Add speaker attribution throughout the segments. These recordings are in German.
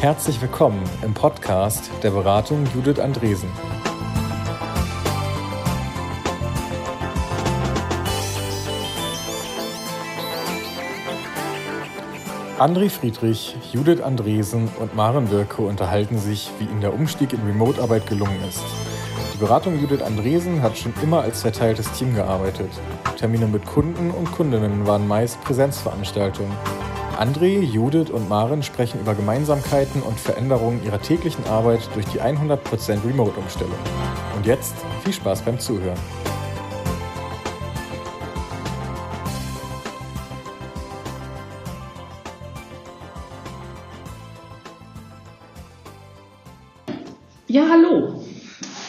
Speaker 1: Herzlich willkommen im Podcast der Beratung Judith Andresen. André Friedrich, Judith Andresen und Maren Wirke unterhalten sich, wie ihnen der Umstieg in Remote-Arbeit gelungen ist. Die Beratung Judith Andresen hat schon immer als verteiltes Team gearbeitet. Termine mit Kunden und Kundinnen waren meist Präsenzveranstaltungen. André, Judith und Maren sprechen über Gemeinsamkeiten und Veränderungen ihrer täglichen Arbeit durch die 100% Remote-Umstellung. Und jetzt viel Spaß beim Zuhören.
Speaker 2: Ja, hallo.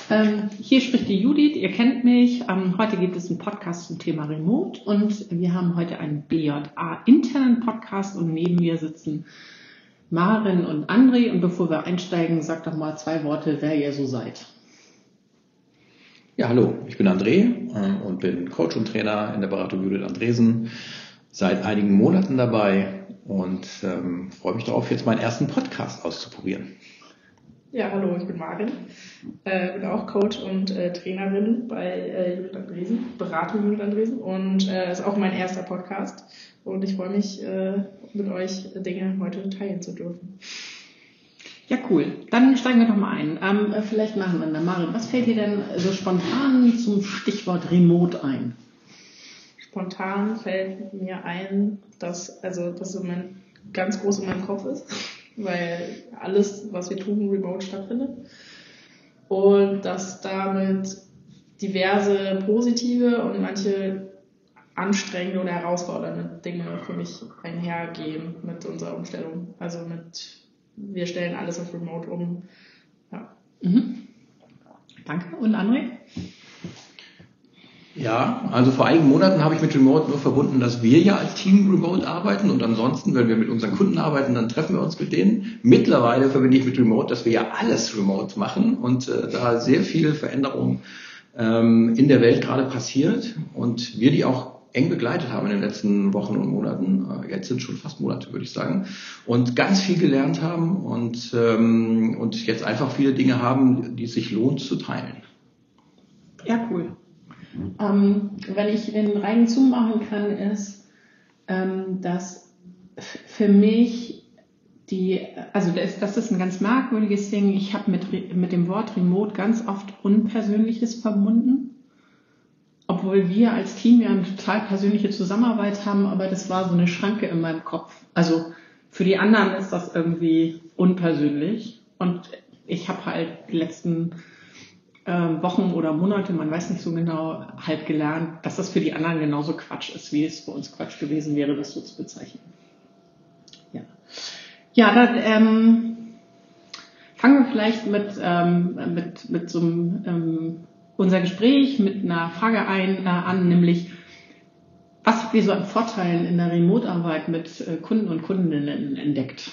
Speaker 2: Ähm, hier spricht die Judith, ihr kennt mich. Ähm, heute gibt es einen Podcast zum Thema Remote und wir haben heute einen BJA-internen Podcast und neben mir sitzen Maren und André. Und bevor wir einsteigen, sagt doch mal zwei Worte, wer ihr so seid.
Speaker 3: Ja, hallo, ich bin André äh, und bin Coach und Trainer in der Beratung Judith Andresen. Seit einigen Monaten dabei und ähm, freue mich darauf, jetzt meinen ersten Podcast auszuprobieren.
Speaker 4: Ja, hallo, ich bin Marin, äh, bin auch Coach und äh, Trainerin bei äh, Judith Andresen, Beratung Judith Andresen und äh, ist auch mein erster Podcast und ich freue mich, äh, mit euch Dinge heute teilen zu dürfen.
Speaker 2: Ja, cool. Dann steigen wir doch mal ein. Ähm, äh, vielleicht machen wir dann. Marin, was fällt dir denn so spontan zum Stichwort Remote ein?
Speaker 4: Spontan fällt mir ein, dass, also, das im Moment ganz groß in meinem Kopf ist weil alles, was wir tun, remote stattfindet. Und dass damit diverse positive und manche anstrengende oder herausfordernde Dinge für mich einhergehen mit unserer Umstellung. Also mit, wir stellen alles auf Remote um. Ja.
Speaker 2: Mhm. Danke. Und André?
Speaker 3: Ja, also vor einigen Monaten habe ich mit Remote nur verbunden, dass wir ja als Team Remote arbeiten und ansonsten, wenn wir mit unseren Kunden arbeiten, dann treffen wir uns mit denen. Mittlerweile verbinde ich mit Remote, dass wir ja alles Remote machen und äh, da sehr viel Veränderung ähm, in der Welt gerade passiert und wir die auch eng begleitet haben in den letzten Wochen und Monaten. Äh, jetzt sind schon fast Monate, würde ich sagen. Und ganz viel gelernt haben und, ähm, und jetzt einfach viele Dinge haben, die es sich lohnt zu teilen.
Speaker 2: Ja, cool. Ähm, wenn ich den reinen Zoom machen kann, ist, ähm, dass für mich die, also das, das ist ein ganz merkwürdiges Ding. Ich habe mit, mit dem Wort Remote ganz oft Unpersönliches verbunden. Obwohl wir als Team ja eine total persönliche Zusammenarbeit haben, aber das war so eine Schranke in meinem Kopf. Also für die anderen ist das irgendwie unpersönlich. Und ich habe halt die letzten Wochen oder Monate, man weiß nicht so genau, halt gelernt, dass das für die anderen genauso Quatsch ist, wie es für uns Quatsch gewesen wäre, das so zu bezeichnen. Ja, ja dann ähm, fangen wir vielleicht mit, ähm, mit, mit so einem ähm, unser Gespräch mit einer Frage ein, äh, an, nämlich was habt ihr so an Vorteilen in der Remote-Arbeit mit äh, Kunden und Kundinnen entdeckt?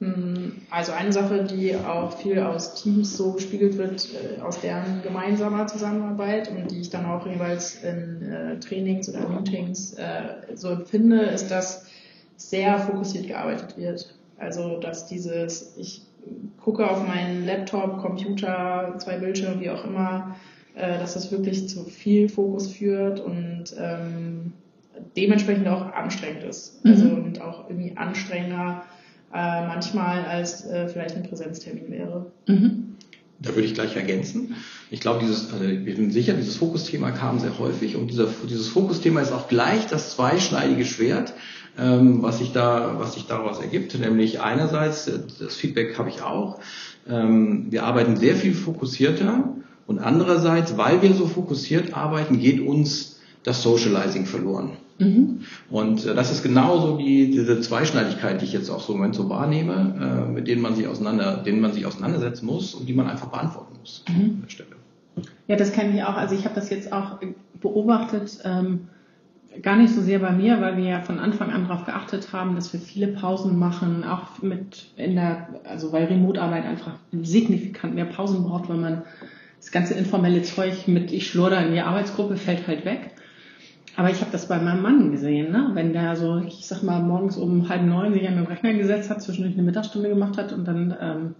Speaker 4: Hm, also eine Sache, die auch viel aus Teams so gespiegelt wird, äh, aus deren gemeinsamer Zusammenarbeit und die ich dann auch jeweils in äh, Trainings oder Meetings äh, so empfinde, ist, dass sehr fokussiert gearbeitet wird. Also dass dieses, ich gucke auf meinen Laptop, Computer, zwei Bildschirme, wie auch immer, dass das wirklich zu viel Fokus führt und ähm, dementsprechend auch anstrengend ist. Also mhm. und auch irgendwie anstrengender äh, manchmal als äh, vielleicht ein Präsenztermin wäre.
Speaker 3: Mhm. Da würde ich gleich ergänzen. Ich glaube, dieses, also wir sind sicher, dieses Fokusthema kam sehr häufig und dieser, dieses Fokusthema ist auch gleich das zweischneidige Schwert, ähm, was sich da, was sich daraus ergibt. Nämlich einerseits, äh, das Feedback habe ich auch, ähm, wir arbeiten sehr viel fokussierter und andererseits, weil wir so fokussiert arbeiten, geht uns das Socializing verloren. Mhm. Und äh, das ist genauso die, diese Zweischneidigkeit, die ich jetzt auch so im Moment so wahrnehme, äh, mit denen man sich auseinander, denen man sich auseinandersetzen muss und die man einfach beantworten muss mhm. an der Stelle.
Speaker 2: Ja, das kenne ich auch. Also ich habe das jetzt auch beobachtet, ähm, gar nicht so sehr bei mir, weil wir ja von Anfang an darauf geachtet haben, dass wir viele Pausen machen, auch mit in der, also weil Remote-Arbeit einfach signifikant mehr Pausen braucht, weil man das ganze informelle Zeug mit ich schlurder in die Arbeitsgruppe fällt halt weg. Aber ich habe das bei meinem Mann gesehen, ne? wenn der so, ich sag mal, morgens um halb neun sich an den Rechner gesetzt hat, zwischendurch eine Mittagsstunde gemacht hat und dann ähm,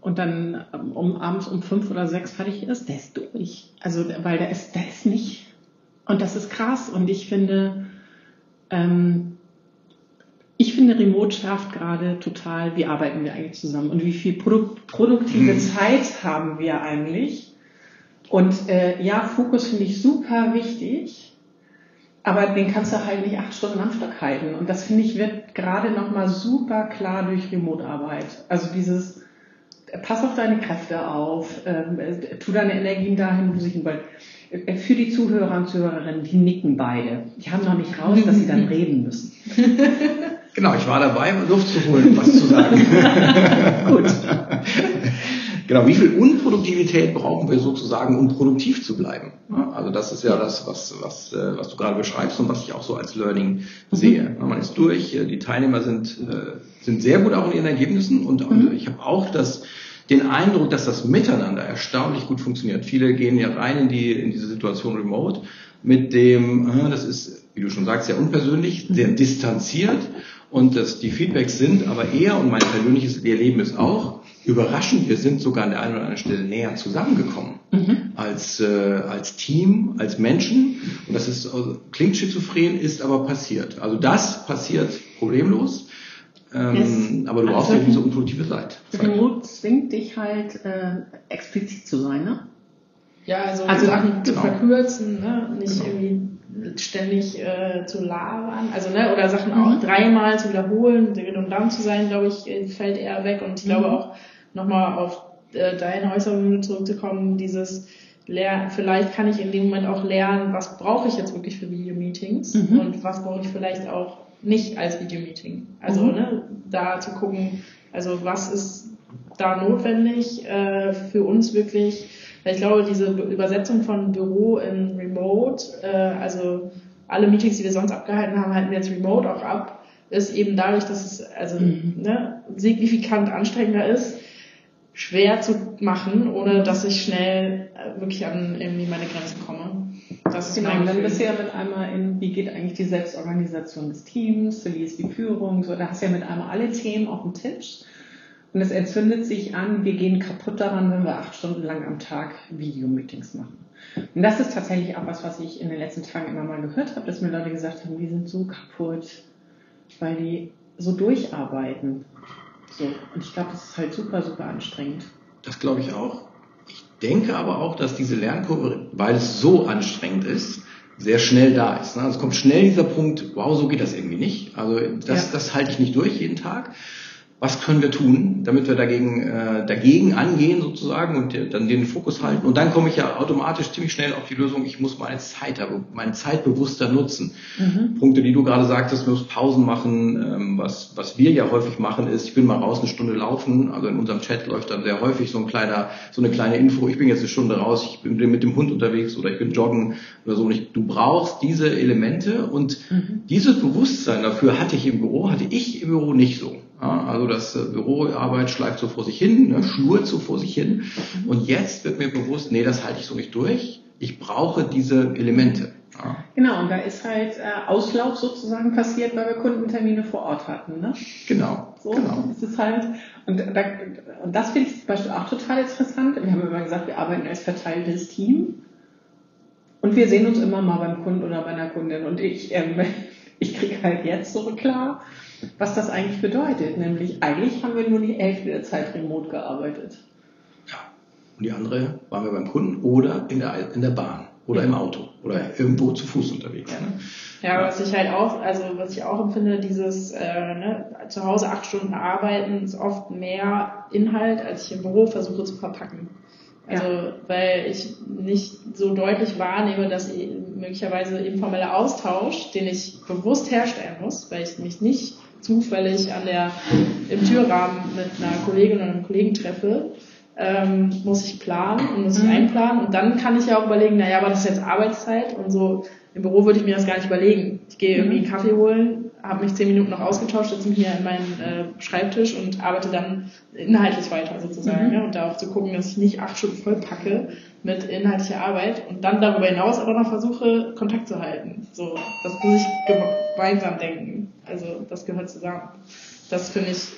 Speaker 2: und dann ähm, um abends um fünf oder sechs fertig ist, der ist durch. Also weil der ist, der ist nicht. Und das ist krass. Und ich finde, ähm, ich finde, Remote schärft gerade total, wie arbeiten wir eigentlich zusammen und wie viel Produ produktive mhm. Zeit haben wir eigentlich. Und äh, ja, Fokus finde ich super wichtig. Aber den kannst du halt nicht acht Stunden am Stück halten. Und das finde ich wird gerade nochmal super klar durch Remote-Arbeit. Also dieses, pass auf deine Kräfte auf, ähm, tu deine Energien dahin, wo sie hin wollen. Äh, für die Zuhörer und Zuhörerinnen, die nicken beide. Die haben noch nicht raus, dass sie dann reden müssen.
Speaker 3: Genau, ich war dabei, um Luft zu holen, was zu sagen. Gut. Genau, wie viel Unproduktivität brauchen wir sozusagen, um produktiv zu bleiben? Also das ist ja das, was, was, äh, was du gerade beschreibst und was ich auch so als Learning mhm. sehe. Man ist durch, äh, die Teilnehmer sind, äh, sind sehr gut auch in ihren Ergebnissen und, mhm. ich habe auch das, den Eindruck, dass das Miteinander erstaunlich gut funktioniert. Viele gehen ja rein in, die, in diese Situation remote mit dem, das ist, wie du schon sagst, sehr unpersönlich, sehr mhm. distanziert und dass die Feedbacks sind aber eher, und mein persönliches Erleben ist auch, überraschend, wir sind sogar an der einen oder anderen Stelle näher zusammengekommen mhm. als, äh, als Team, als Menschen. Und das ist, also, klingt schizophren, ist aber passiert. Also das passiert problemlos. Ähm, yes. Aber du also brauchst ja diese unproduktive Seite.
Speaker 2: Remote zwingt dich halt äh, explizit zu sein, ne?
Speaker 4: Ja, also, also Sachen zu genau. verkürzen, ne? nicht genau. irgendwie ständig äh, zu labern, also ne, oder Sachen mhm. auch dreimal zu wiederholen, redundant zu sein, glaube ich, äh, fällt eher weg. Und ich mhm. glaube auch nochmal auf äh, deine Äußerungen zurückzukommen, dieses Lernen, vielleicht kann ich in dem Moment auch lernen, was brauche ich jetzt wirklich für Videomeetings mhm. und was brauche ich vielleicht auch nicht als Videomeeting. Also mhm. ne, da zu gucken, also was ist da notwendig äh, für uns wirklich ich glaube, diese Übersetzung von Büro in Remote, äh, also alle Meetings, die wir sonst abgehalten haben, halten wir jetzt Remote auch ab, ist eben dadurch, dass es also mhm. ne, signifikant anstrengender ist, schwer zu machen, ohne dass ich schnell äh, wirklich an irgendwie meine Grenzen komme.
Speaker 2: Das ist genau, und dann bist du ja mit einmal in, wie geht eigentlich die Selbstorganisation des Teams, wie ist die Führung, so, da hast du ja mit einmal alle Themen auf dem Tisch. Und es entzündet sich an, wir gehen kaputt daran, wenn wir acht Stunden lang am Tag Videomeetings machen. Und das ist tatsächlich auch was, was ich in den letzten Tagen immer mal gehört habe, dass mir Leute gesagt haben, die sind so kaputt, weil die so durcharbeiten. So. Und ich glaube, das ist halt super, super anstrengend.
Speaker 3: Das glaube ich auch. Ich denke aber auch, dass diese Lernkurve, weil es so anstrengend ist, sehr schnell da ist. Also es kommt schnell dieser Punkt, wow, so geht das irgendwie nicht. Also das, ja. das halte ich nicht durch jeden Tag was können wir tun, damit wir dagegen, äh, dagegen angehen sozusagen und dann den Fokus halten. Und dann komme ich ja automatisch ziemlich schnell auf die Lösung, ich muss meine Zeit, meine Zeit bewusster nutzen. Mhm. Punkte, die du gerade sagtest, muss Pausen machen. Ähm, was, was wir ja häufig machen, ist, ich bin mal raus eine Stunde laufen. Also in unserem Chat läuft dann sehr häufig so ein kleiner, so eine kleine Info, ich bin jetzt eine Stunde raus, ich bin mit dem Hund unterwegs oder ich bin joggen oder so. Ich, du brauchst diese Elemente und mhm. dieses Bewusstsein dafür hatte ich im Büro, hatte ich im Büro nicht so. Also das äh, Büroarbeit schleift so vor sich hin, ne, schnurrt so vor sich hin. Und jetzt wird mir bewusst, nee, das halte ich so nicht durch. Ich brauche diese Elemente.
Speaker 2: Ja. Genau, und da ist halt äh, Auslauf sozusagen passiert, weil wir Kundentermine vor Ort hatten. Ne?
Speaker 3: Genau.
Speaker 2: So
Speaker 3: genau.
Speaker 2: ist es halt. Und, da, und das finde ich zum Beispiel auch total interessant. Wir haben immer gesagt, wir arbeiten als verteiltes Team. Und wir sehen uns immer mal beim Kunden oder bei einer Kundin. Und ich, ähm, ich kriege halt jetzt so klar, was das eigentlich bedeutet. Nämlich, eigentlich haben wir nur die Hälfte der Zeit remote gearbeitet.
Speaker 3: Ja, und die andere waren wir beim Kunden oder in der, in der Bahn oder ja. im Auto oder irgendwo zu Fuß unterwegs.
Speaker 4: Ja. Ne? Ja, was ich halt auch, also was ich auch empfinde, dieses äh, ne, zu Hause acht Stunden arbeiten ist oft mehr Inhalt, als ich im Büro versuche zu verpacken. Also, ja. weil ich nicht so deutlich wahrnehme, dass möglicherweise informeller Austausch, den ich bewusst herstellen muss, weil ich mich nicht zufällig an der, im Türrahmen mit einer Kollegin oder einem Kollegen treffe, ähm, muss ich planen und muss ich mhm. einplanen. Und dann kann ich ja auch überlegen, naja, aber das ist jetzt Arbeitszeit und so. Im Büro würde ich mir das gar nicht überlegen. Ich gehe irgendwie einen Kaffee holen habe mich zehn Minuten noch ausgetauscht, setze mich hier an meinen äh, Schreibtisch und arbeite dann inhaltlich weiter sozusagen. Mhm. Ja, und darauf zu gucken, dass ich nicht acht Stunden voll packe mit inhaltlicher Arbeit und dann darüber hinaus aber noch versuche, Kontakt zu halten. So, das muss ich gemeinsam denken. Also das gehört zusammen. Das finde ich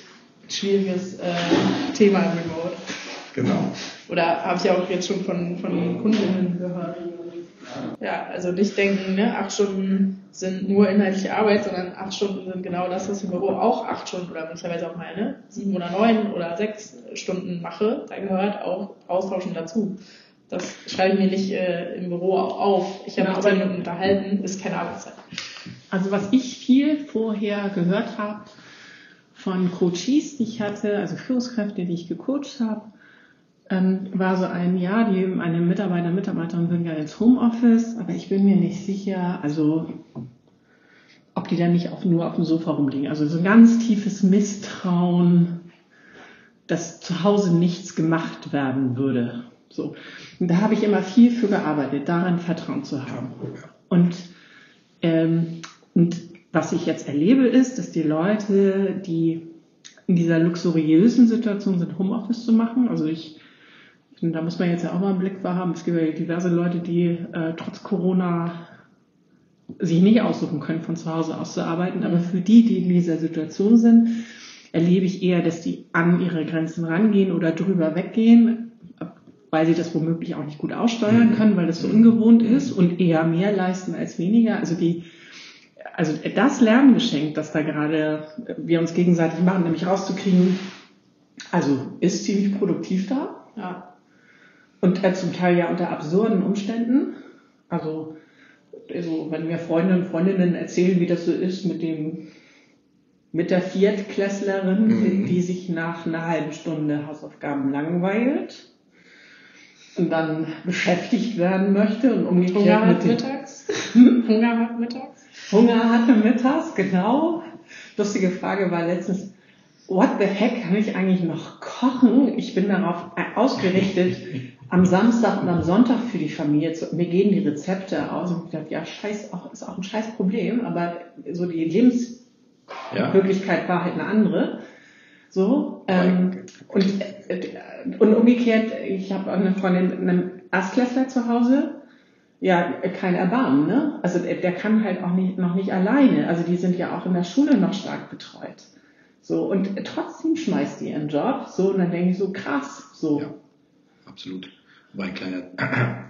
Speaker 4: ein schwieriges äh, Thema im Remote.
Speaker 3: Genau.
Speaker 4: Oder habe ich auch jetzt schon von, von Kundinnen gehört. Ja, also nicht denken, ne, acht Stunden sind nur inhaltliche Arbeit, sondern acht Stunden sind genau das, was ich im Büro auch acht Stunden oder möglicherweise auch mal ne, sieben oder neun oder sechs Stunden mache. Da gehört auch Austauschen dazu. Das schreibe ich mir nicht äh, im Büro auch auf. Ich habe mich zehn Minuten unterhalten, ist keine Arbeitszeit.
Speaker 2: Also was ich viel vorher gehört habe von Coaches, die ich hatte, also Führungskräfte, die ich gecoacht habe, ähm, war so ein, ja, die, meine Mitarbeiter, Mitarbeiterinnen würden ja ins Homeoffice, aber ich bin mir nicht sicher, also ob die dann nicht auch nur auf dem Sofa rumliegen. Also so ein ganz tiefes Misstrauen, dass zu Hause nichts gemacht werden würde. So. Und da habe ich immer viel für gearbeitet, daran Vertrauen zu haben. Und, ähm, und was ich jetzt erlebe, ist, dass die Leute, die in dieser luxuriösen Situation sind, Homeoffice zu machen, also ich da muss man jetzt ja auch mal einen Blick für haben. Es gibt ja diverse Leute, die äh, trotz Corona sich nicht aussuchen können, von zu Hause aus zu arbeiten. Aber für die, die in dieser Situation sind, erlebe ich eher, dass die an ihre Grenzen rangehen oder drüber weggehen, weil sie das womöglich auch nicht gut aussteuern mhm. können, weil das so ungewohnt ist und eher mehr leisten als weniger. Also die, also das Lerngeschenk, das da gerade wir uns gegenseitig machen, nämlich rauszukriegen, also ist ziemlich produktiv da. Ja. Und äh, zum Teil ja unter absurden Umständen. Also, also wenn mir Freunde und Freundinnen erzählen, wie das so ist mit dem mit der Viertklässlerin, mhm. die sich nach einer halben Stunde Hausaufgaben langweilt dann beschäftigt werden möchte und umgekehrt
Speaker 4: Hunger hat mittags. Hunger hat mittags.
Speaker 2: Hunger hatte mittags, genau. Lustige Frage war letztens, what the heck kann ich eigentlich noch kochen? Ich bin darauf ausgerichtet, am Samstag und am Sonntag für die Familie, zu, mir gehen die Rezepte aus und ich dachte, ja, scheiß, auch, ist auch ein scheiß Problem, aber so die Lebensmöglichkeit ja. war halt eine andere. So, ähm, und, äh, und umgekehrt, ich habe eine Freundin mit einem Erstklässler zu Hause, ja, kein Erbarmen, ne? Also der, der kann halt auch nicht, noch nicht alleine. Also die sind ja auch in der Schule noch stark betreut. So, und trotzdem schmeißt die ihren Job, so, und dann denke ich so, krass, so. Ja
Speaker 3: absolut. War ein kleiner,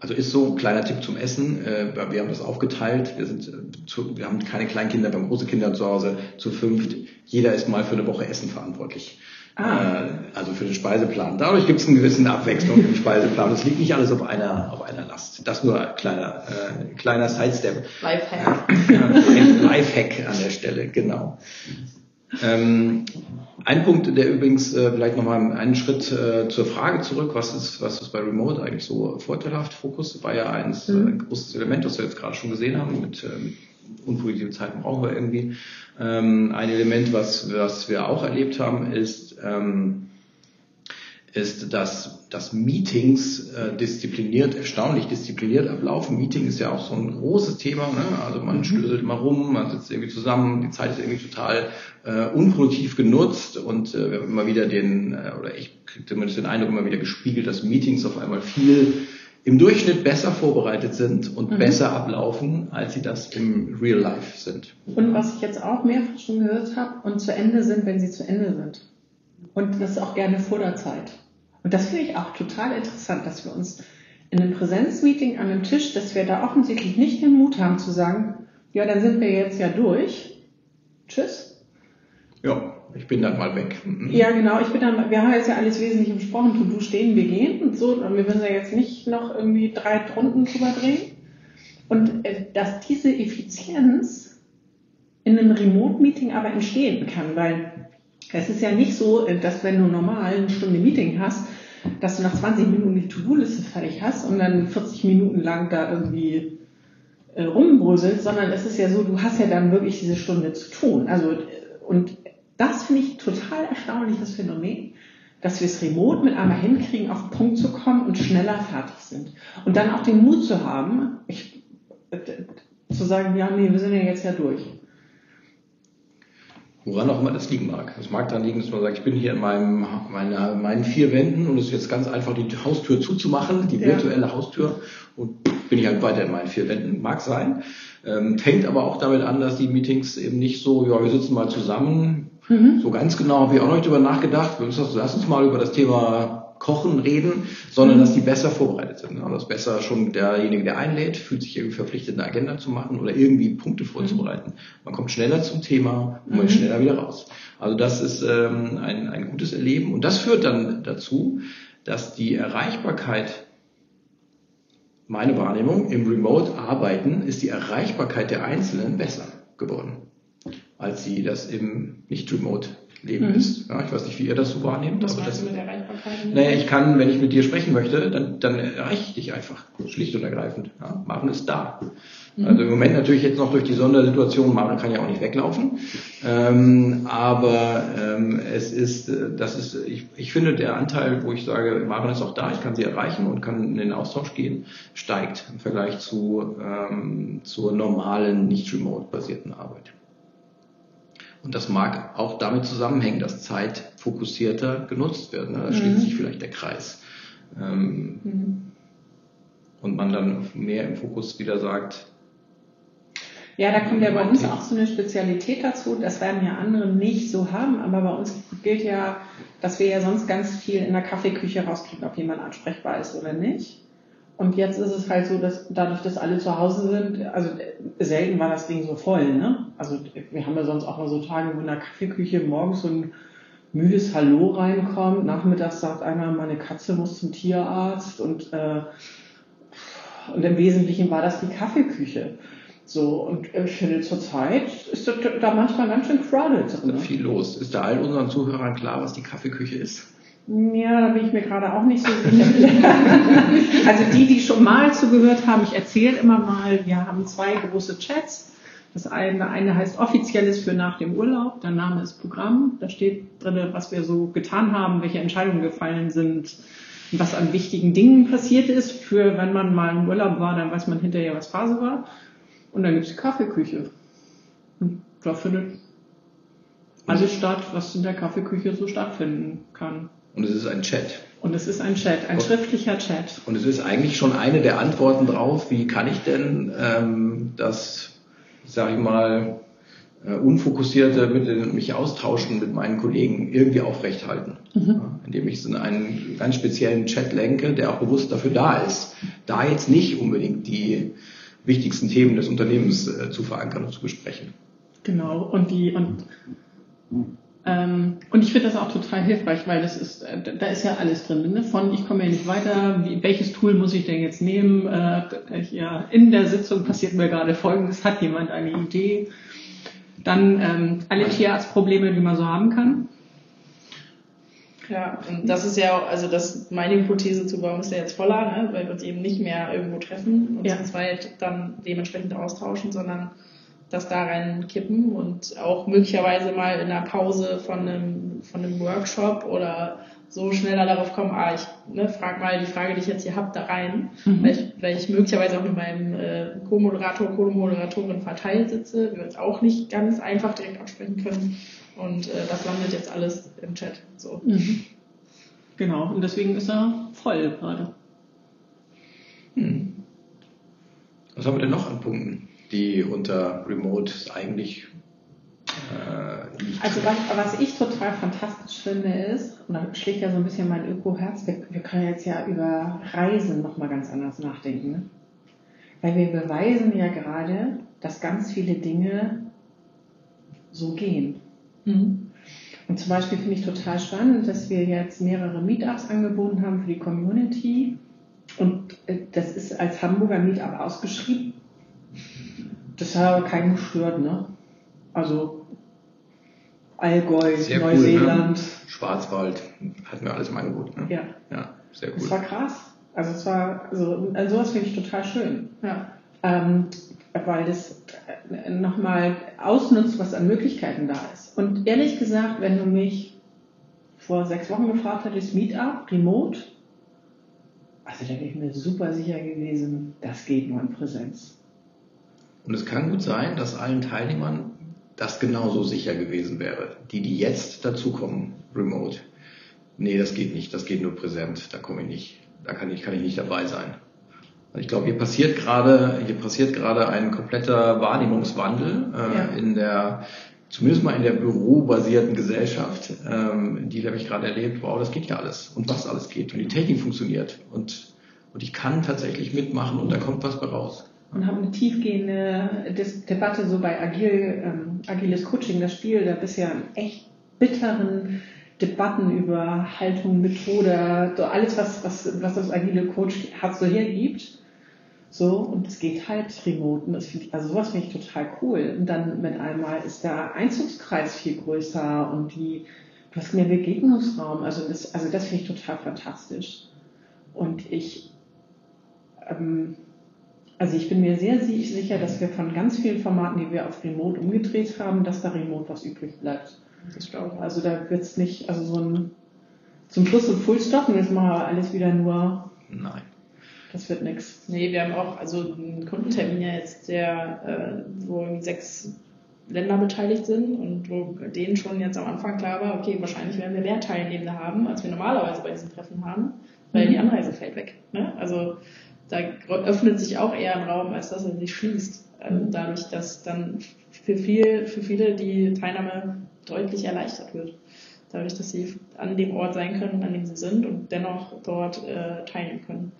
Speaker 3: also ist so, kleiner Tipp zum Essen. Äh, wir haben das aufgeteilt. Wir sind, äh, zu, wir haben keine Kleinkinder, wir haben große Kinder zu Hause, zu fünft. Jeder ist mal für eine Woche Essen verantwortlich. Ah. Äh, also für den Speiseplan. Dadurch gibt es eine gewisse Abwechslung im Speiseplan. Das liegt nicht alles auf einer, auf einer Last. Das nur ein kleiner, äh, kleiner Sidestep.
Speaker 4: Lifehack.
Speaker 3: Lifehack an der Stelle, genau. Ähm, ein Punkt, der übrigens äh, vielleicht nochmal einen Schritt äh, zur Frage zurück, was ist, was ist bei Remote eigentlich so vorteilhaft? Fokus war ja eins, mhm. ein großes Element, das wir jetzt gerade schon gesehen haben, mit ähm, unproduktive Zeiten brauchen wir irgendwie. Ähm, ein Element, was, was wir auch erlebt haben, ist, ähm, ist, dass, dass Meetings äh, diszipliniert, erstaunlich diszipliniert ablaufen. Meeting ist ja auch so ein großes Thema. Ne? Also man mhm. schlüsselt immer rum, man sitzt irgendwie zusammen, die Zeit ist irgendwie total äh, unproduktiv genutzt und äh, wir haben immer wieder den, äh, oder ich kriege zumindest den Eindruck immer wieder gespiegelt, dass Meetings auf einmal viel im Durchschnitt besser vorbereitet sind und mhm. besser ablaufen, als sie das im Real Life sind.
Speaker 2: Und was ich jetzt auch mehrfach schon gehört habe, und zu Ende sind, wenn sie zu Ende sind. Und das ist auch gerne vor der Zeit. Und das finde ich auch total interessant, dass wir uns in einem Präsenzmeeting an einem Tisch, dass wir da offensichtlich nicht den Mut haben zu sagen, ja, dann sind wir jetzt ja durch. Tschüss.
Speaker 3: Ja, ich bin dann mal weg.
Speaker 2: Mhm. Ja, genau, ich bin dann, wir haben jetzt ja alles wesentlich besprochen, tu du stehen, wir gehen und so, und wir müssen ja jetzt nicht noch irgendwie drei Runden drüber drehen. Und äh, dass diese Effizienz in einem Remote-Meeting aber entstehen kann, weil es ist ja nicht so, äh, dass wenn du normal eine Stunde Meeting hast, dass du nach 20 Minuten die To-Do-Liste fertig hast und dann 40 Minuten lang da irgendwie äh, rumbröselst, sondern es ist ja so, du hast ja dann wirklich diese Stunde zu tun. Also, und das finde ich total erstaunliches Phänomen, dass wir es remote mit einmal hinkriegen, auf den Punkt zu kommen und schneller fertig sind. Und dann auch den Mut zu haben, ich, zu sagen, ja, nee, wir sind ja jetzt ja durch.
Speaker 3: Woran auch immer das liegen mag. Es mag dann liegen, dass man sagt, ich bin hier in meinem, meiner, meinen vier Wänden und es ist jetzt ganz einfach, die Haustür zuzumachen, die virtuelle ja. Haustür und bin ich halt weiter in meinen vier Wänden. Mag sein. Ähm, fängt aber auch damit an, dass die Meetings eben nicht so, ja, wir sitzen mal zusammen. Mhm. So ganz genau habe ich auch noch nicht drüber nachgedacht. Lass uns mal über das Thema Kochen reden, sondern dass die besser vorbereitet sind. Und dass besser schon derjenige, der einlädt, fühlt sich irgendwie verpflichtet, eine Agenda zu machen oder irgendwie Punkte vorzubereiten. Man kommt schneller zum Thema und man ist mhm. schneller wieder raus. Also das ist ähm, ein, ein gutes Erleben und das führt dann dazu, dass die Erreichbarkeit meine Wahrnehmung im Remote-Arbeiten ist die Erreichbarkeit der Einzelnen besser geworden, als sie das im Nicht-Remote Leben mhm. ist. Ja, ich weiß nicht, wie ihr das so wahrnehmt.
Speaker 4: Was
Speaker 3: aber
Speaker 4: das, mit Erreichbarkeit?
Speaker 3: Naja, ich kann, wenn ich mit dir sprechen möchte, dann, dann erreiche ich dich einfach. Schlicht und ergreifend. Ja, Maren ist da. Mhm. Also im Moment natürlich jetzt noch durch die Sondersituation, Maren kann ja auch nicht weglaufen. Ähm, aber ähm, es ist, äh, das ist, ich, ich finde, der Anteil, wo ich sage, Maren ist auch da, ich kann sie erreichen und kann in den Austausch gehen, steigt im Vergleich zu, ähm, zur normalen, nicht remote-basierten Arbeit. Und das mag auch damit zusammenhängen, dass Zeit fokussierter genutzt wird. Ne? Da mhm. schließt sich vielleicht der Kreis. Ähm, mhm. Und man dann mehr im Fokus wieder sagt.
Speaker 2: Ja, da kommt ja bei uns auch so eine Spezialität dazu. Das werden ja andere nicht so haben, aber bei uns gilt ja, dass wir ja sonst ganz viel in der Kaffeeküche rauskriegen, ob jemand ansprechbar ist oder nicht. Und jetzt ist es halt so, dass dadurch, dass alle zu Hause sind, also selten war das Ding so voll, ne? Also wir haben ja sonst auch mal so Tage, wo in der Kaffeeküche morgens so ein müdes Hallo reinkommt, nachmittags sagt einer, meine Katze muss zum Tierarzt und, äh, und im Wesentlichen war das die Kaffeeküche. So, und ich finde, zurzeit ist da manchmal ganz schön crowded.
Speaker 3: Ist ne? viel los. Ist da all unseren Zuhörern klar, was die Kaffeeküche ist?
Speaker 2: Ja, da bin ich mir gerade auch nicht so sicher. also die, die schon mal zugehört haben, ich erzähle immer mal, wir haben zwei große Chats. Das eine, eine heißt offizielles für nach dem Urlaub, der Name ist Programm. Da steht drin, was wir so getan haben, welche Entscheidungen gefallen sind, was an wichtigen Dingen passiert ist. Für wenn man mal im Urlaub war, dann weiß man hinterher, was Phase war. Und dann gibt es die Kaffeeküche. Und da findet alles statt, was in der Kaffeeküche so stattfinden kann.
Speaker 3: Und es ist ein Chat.
Speaker 2: Und es ist ein Chat, ein und, schriftlicher Chat.
Speaker 3: Und es ist eigentlich schon eine der Antworten drauf, wie kann ich denn ähm, das, sage ich mal, äh, unfokussierte mit, mich austauschen mit meinen Kollegen irgendwie aufrechthalten. Mhm. Ja, indem ich es in einen ganz speziellen Chat lenke, der auch bewusst dafür da ist, da jetzt nicht unbedingt die wichtigsten Themen des Unternehmens äh, zu verankern und zu besprechen.
Speaker 2: Genau, und die, und ähm, und ich finde das auch total hilfreich, weil das ist, äh, da ist ja alles drin. Ne? Von ich komme ja nicht weiter, wie, welches Tool muss ich denn jetzt nehmen? Äh, ja, in der Sitzung passiert mir gerade Folgendes, hat jemand eine Idee? Dann ähm, alle Tierarztprobleme, die man so haben kann.
Speaker 4: Ja, und das ist ja auch, also das meine Hypothese zu, warum ist der jetzt voller, ne? weil wir uns eben nicht mehr irgendwo treffen und ja. zu zweit dann dementsprechend austauschen, sondern das da reinkippen und auch möglicherweise mal in einer Pause von einem, von einem Workshop oder so schneller darauf kommen, ah, ich ne, frag mal die Frage, die ich jetzt hier habe, da rein, mhm. weil, ich, weil ich möglicherweise auch mit meinem äh, Co-Moderator, Co-Moderatorin verteilt sitze, wir uns auch nicht ganz einfach direkt absprechen können und äh, das landet jetzt alles im Chat. So. Mhm.
Speaker 2: Genau, und deswegen ist er voll gerade.
Speaker 3: Hm. Was haben wir denn noch an Punkten? Die unter Remote eigentlich
Speaker 2: äh, also was, was ich total fantastisch finde ist, und da schlägt ja so ein bisschen mein Öko-Herz, wir, wir, können jetzt ja über Reisen nochmal ganz anders nachdenken. Ne? Weil wir beweisen ja gerade, dass ganz viele Dinge so gehen. Mhm. Und zum Beispiel finde ich total spannend, dass wir jetzt mehrere Meetups angeboten haben für die Community. Und äh, das ist als Hamburger Meetup ausgeschrieben das hat aber keinen gestört, ne? Also Allgäu, sehr Neuseeland.
Speaker 3: Cool, ne? Schwarzwald, hatten wir alles im Angebot. Ne?
Speaker 2: Ja. Ja, sehr cool. Das war krass. Also es war, also, also sowas finde ich total schön. Ja. Ähm, weil das äh, nochmal ausnutzt, was an Möglichkeiten da ist. Und ehrlich gesagt, wenn du mich vor sechs Wochen gefragt hättest, Meetup, Remote, also da wäre ich mir super sicher gewesen, das geht nur in Präsenz.
Speaker 3: Und es kann gut sein, dass allen Teilnehmern das genauso sicher gewesen wäre. Die, die jetzt dazukommen, remote, nee, das geht nicht, das geht nur präsent, da komme ich nicht, da kann ich, kann ich nicht dabei sein. Ich glaube, hier passiert gerade, hier passiert gerade ein kompletter Wahrnehmungswandel äh, ja. in der, zumindest mal in der bürobasierten Gesellschaft, ähm, die habe ich gerade erlebt. Wow, das geht ja alles und was alles geht und die Technik funktioniert und und ich kann tatsächlich mitmachen und da kommt was bei raus.
Speaker 2: Und habe eine tiefgehende Debatte so bei Agil, ähm, agiles Coaching, das Spiel, da bisher echt bitteren Debatten über Haltung, Methode, so alles, was, was, was das agile Coach hat so hergibt. So, und es geht halt remote. Und das find ich, also sowas finde ich total cool. Und dann mit einmal ist der Einzugskreis viel größer und die, du hast mehr Begegnungsraum. Also das, also das finde ich total fantastisch. Und ich, ähm, also ich bin mir sehr sicher, dass wir von ganz vielen Formaten, die wir auf Remote umgedreht haben, dass da Remote was übrig bleibt. Das glaube ich. Also da wird es nicht, also so ein zum Schluss ein Fullstop und jetzt machen wir alles wieder nur.
Speaker 3: Nein.
Speaker 2: Das wird nichts.
Speaker 4: Nee, wir haben auch also einen Kundentermin ja jetzt, der, äh, wo sechs Länder beteiligt sind und wo denen schon jetzt am Anfang klar war, okay, wahrscheinlich werden wir mehr Teilnehmende haben, als wir normalerweise bei diesen Treffen haben, weil mhm. die Anreise fällt weg. Ne? Also da öffnet sich auch eher ein Raum, als dass er sich schließt. Also dadurch, dass dann für, viel, für viele die Teilnahme deutlich erleichtert wird dadurch, dass sie an dem Ort sein können, an dem sie sind und dennoch dort äh, teilnehmen können.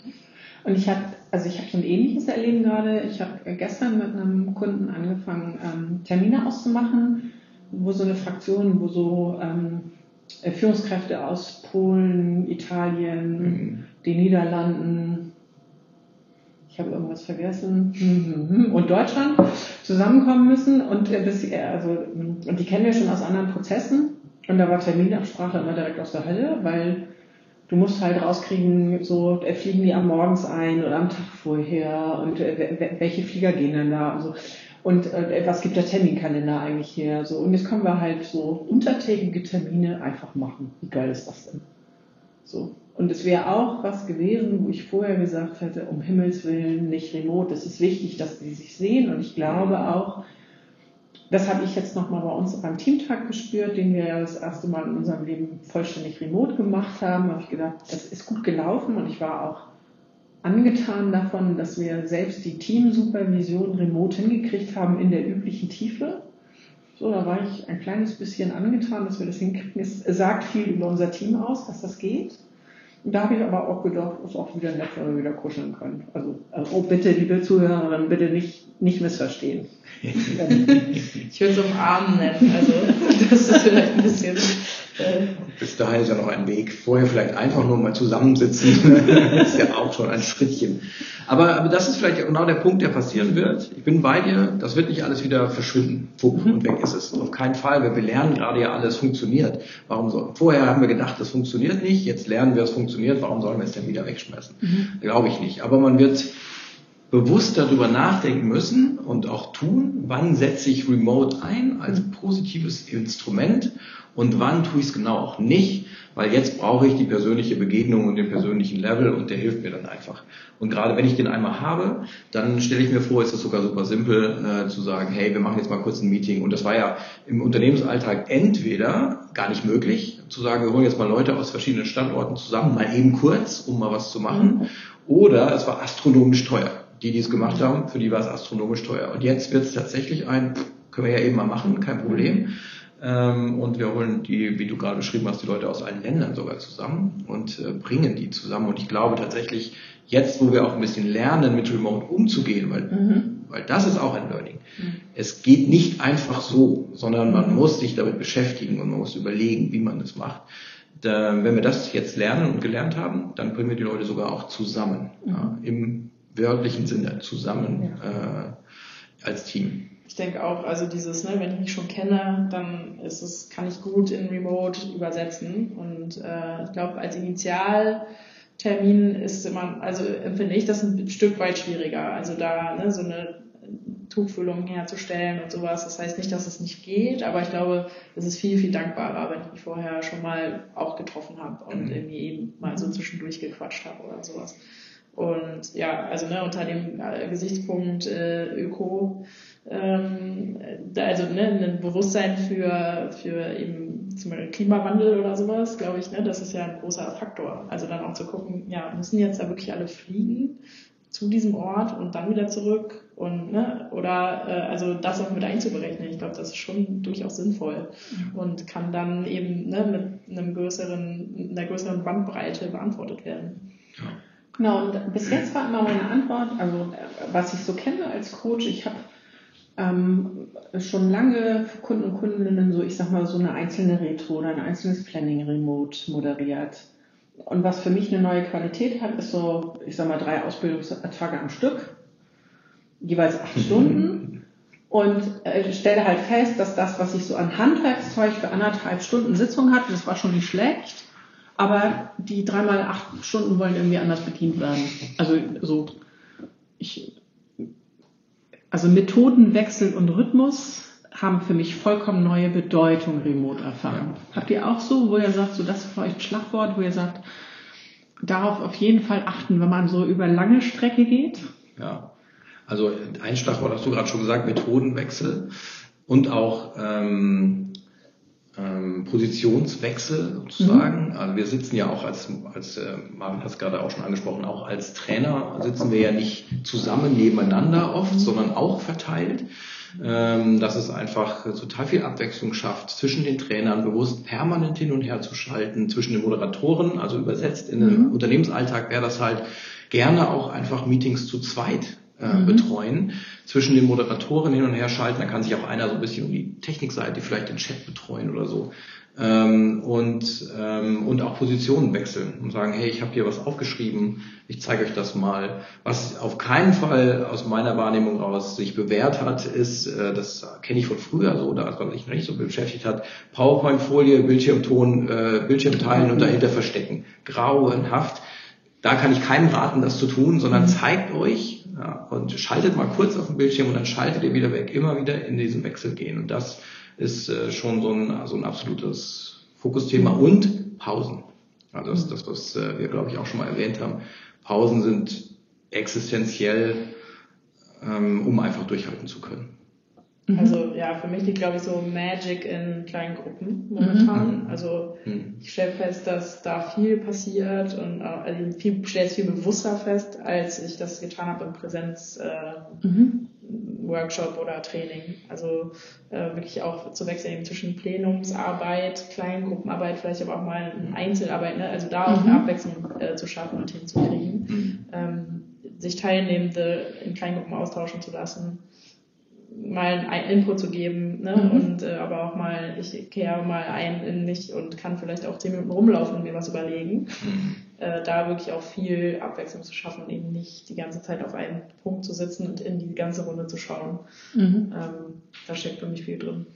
Speaker 2: Und ich habe, also ich habe ein ähnliches Erleben gerade. Ich habe gestern mit einem Kunden angefangen, ähm, Termine auszumachen, wo so eine Fraktion, wo so ähm, Führungskräfte aus Polen, Italien, mhm. den Niederlanden, ich habe irgendwas vergessen, und Deutschland zusammenkommen müssen und äh, das, also, und die kennen wir schon aus anderen Prozessen. Und da war Terminabsprache immer direkt aus der Hölle, weil du musst halt rauskriegen, so äh, fliegen die am Morgens ein oder am Tag vorher und äh, welche Flieger gehen denn da und so. Und äh, was gibt der Terminkalender eigentlich her? So, und jetzt können wir halt so untertägige Termine einfach machen. Wie geil ist das denn? So. Und es wäre auch was gewesen, wo ich vorher gesagt hätte, um Himmels Willen nicht remote. Es ist wichtig, dass sie sich sehen. Und ich glaube auch, das habe ich jetzt nochmal bei uns beim Teamtag gespürt, den wir ja das erste Mal in unserem Leben vollständig remote gemacht haben. Da habe ich gedacht, das ist gut gelaufen und ich war auch angetan davon, dass wir selbst die Teamsupervision remote hingekriegt haben in der üblichen Tiefe. So, da war ich ein kleines bisschen angetan, dass wir das hinkriegen. Es sagt viel über unser Team aus, dass das geht. Da habe ich aber auch gedacht, ist auch wieder nett, wenn wir wieder kuscheln können. Also, oh bitte, liebe Zuhörerinnen, bitte nicht, nicht missverstehen.
Speaker 4: ich würde es umarmen nennen, also das ist vielleicht ein bisschen.
Speaker 3: Bis dahin ist ja noch ein Weg. Vorher vielleicht einfach nur mal zusammensitzen. das ist ja auch schon ein Schrittchen. Aber, aber das ist vielleicht genau der Punkt, der passieren wird. Ich bin bei dir, das wird nicht alles wieder verschwinden. Fuck, und weg ist es. Auf keinen Fall, weil wir lernen gerade ja alles funktioniert. Warum soll, vorher haben wir gedacht, das funktioniert nicht, jetzt lernen wir, es funktioniert, warum sollen wir es denn wieder wegschmeißen? Mhm. Glaube ich nicht. Aber man wird bewusst darüber nachdenken müssen und auch tun, wann setze ich Remote ein als positives Instrument und wann tue ich es genau auch nicht, weil jetzt brauche ich die persönliche Begegnung und den persönlichen Level und der hilft mir dann einfach. Und gerade wenn ich den einmal habe, dann stelle ich mir vor, ist es sogar super simpel äh, zu sagen, hey, wir machen jetzt mal kurz ein Meeting. Und das war ja im Unternehmensalltag entweder gar nicht möglich, zu sagen, wir holen jetzt mal Leute aus verschiedenen Standorten zusammen, mal eben kurz, um mal was zu machen, oder es war astronomisch teuer die, die es gemacht haben, für die war es astronomisch teuer. Und jetzt wird es tatsächlich ein, können wir ja eben mal machen, kein Problem. Ähm, und wir holen die, wie du gerade beschrieben hast, die Leute aus allen Ländern sogar zusammen und äh, bringen die zusammen. Und ich glaube tatsächlich, jetzt, wo wir auch ein bisschen lernen, mit Remote umzugehen, weil, mhm. weil das ist auch ein Learning. Mhm. Es geht nicht einfach so, sondern man mhm. muss sich damit beschäftigen und man muss überlegen, wie man das macht. Da, wenn wir das jetzt lernen und gelernt haben, dann bringen wir die Leute sogar auch zusammen ja, im wörtlichen Sinne zusammen ja. äh, als Team.
Speaker 4: Ich denke auch, also dieses, ne, wenn ich mich schon kenne, dann ist es, kann ich gut in Remote übersetzen. Und äh, ich glaube, als Initialtermin ist immer, also empfinde ich das ein Stück weit schwieriger. Also da ne, so eine Tuchfüllung herzustellen und sowas. Das heißt nicht, dass es nicht geht, aber ich glaube, es ist viel, viel dankbarer, wenn ich mich vorher schon mal auch getroffen habe und mhm. irgendwie eben mal so zwischendurch gequatscht habe oder sowas. Und ja, also ne, unter dem äh, Gesichtspunkt äh, Öko, ähm, also ne, ein Bewusstsein für, für eben zum Beispiel Klimawandel oder sowas, glaube ich, ne, das ist ja ein großer Faktor. Also dann auch zu gucken, ja, müssen jetzt da wirklich alle fliegen zu diesem Ort und dann wieder zurück und ne, oder äh, also das auch mit einzuberechnen. Ich glaube, das ist schon durchaus sinnvoll und kann dann eben ne, mit einem größeren, einer größeren Bandbreite beantwortet werden.
Speaker 2: Ja. Genau, und bis jetzt war immer meine Antwort, also was ich so kenne als Coach, ich habe ähm, schon lange für Kunden und Kundinnen so, ich sag mal, so eine einzelne Retro oder ein einzelnes Planning Remote moderiert. Und was für mich eine neue Qualität hat, ist so, ich sag mal, drei Ausbildungstage am Stück, jeweils acht Stunden. Und äh, stelle halt fest, dass das, was ich so an Handwerkszeug für anderthalb Stunden Sitzung hatte, das war schon nicht schlecht. Aber die dreimal acht Stunden wollen irgendwie anders bedient werden. Also so, ich, also Methodenwechsel und Rhythmus haben für mich vollkommen neue Bedeutung Remote-Erfahrung. Ja. Habt ihr auch so, wo ihr sagt, so das ist für euch ein Schlagwort, wo ihr sagt, darauf auf jeden Fall achten, wenn man so über lange Strecke geht?
Speaker 3: Ja, also ein Schlagwort hast du gerade schon gesagt, Methodenwechsel und auch ähm, ähm, Positionswechsel sozusagen. Mhm. Also wir sitzen ja auch als, als äh, Marvin hat es gerade auch schon angesprochen, auch als Trainer sitzen wir ja nicht zusammen nebeneinander oft, mhm. sondern auch verteilt. Ähm, dass es einfach total viel Abwechslung schafft, zwischen den Trainern bewusst permanent hin und her zu schalten, zwischen den Moderatoren, also übersetzt in den mhm. Unternehmensalltag wäre das halt gerne auch einfach Meetings zu zweit äh, mhm. betreuen, zwischen den Moderatoren hin und her schalten. Da kann sich auch einer so ein bisschen um die Technikseite, vielleicht den Chat betreuen oder so. Ähm, und, ähm, und auch Positionen wechseln und sagen, hey, ich habe hier was aufgeschrieben, ich zeige euch das mal. Was auf keinen Fall aus meiner Wahrnehmung aus sich bewährt hat, ist, äh, das kenne ich von früher so, da was sich nicht so beschäftigt hat, PowerPoint-Folie, Bildschirmton, äh, Bildschirm teilen und dahinter verstecken. Grauenhaft. Da kann ich keinem raten, das zu tun, sondern zeigt euch, ja, und schaltet mal kurz auf den Bildschirm und dann schaltet ihr wieder weg, immer wieder in diesen Wechsel gehen. Und das ist äh, schon so ein, so ein absolutes Fokusthema. Und Pausen. Also das, das was äh, wir, glaube ich, auch schon mal erwähnt haben. Pausen sind existenziell, ähm, um einfach durchhalten zu können.
Speaker 4: Mhm. Also ja, für mich liegt, glaube ich, so Magic in kleinen Gruppen momentan. Mhm. Also mhm. ich stelle fest, dass da viel passiert und äh, also viel, stelle es viel bewusster fest, als ich das getan habe im Präsenz äh, mhm. Workshop oder Training. Also äh, wirklich auch zu wechseln zwischen Plenumsarbeit, Kleingruppenarbeit, vielleicht aber auch mal Einzelarbeit, ne? also da auch eine mhm. Abwechslung äh, zu schaffen und hinzukriegen. Mhm. Ähm, sich Teilnehmende in Kleingruppen austauschen zu lassen mal einen Input zu geben, ne? Mhm. Und äh, aber auch mal, ich kehre mal ein in mich und kann vielleicht auch zehn Minuten rumlaufen und mir was überlegen. Mhm. Äh, da wirklich auch viel Abwechslung zu schaffen und eben nicht die ganze Zeit auf einen Punkt zu sitzen und in die ganze Runde zu schauen. Mhm. Ähm, da steckt für mich viel drin.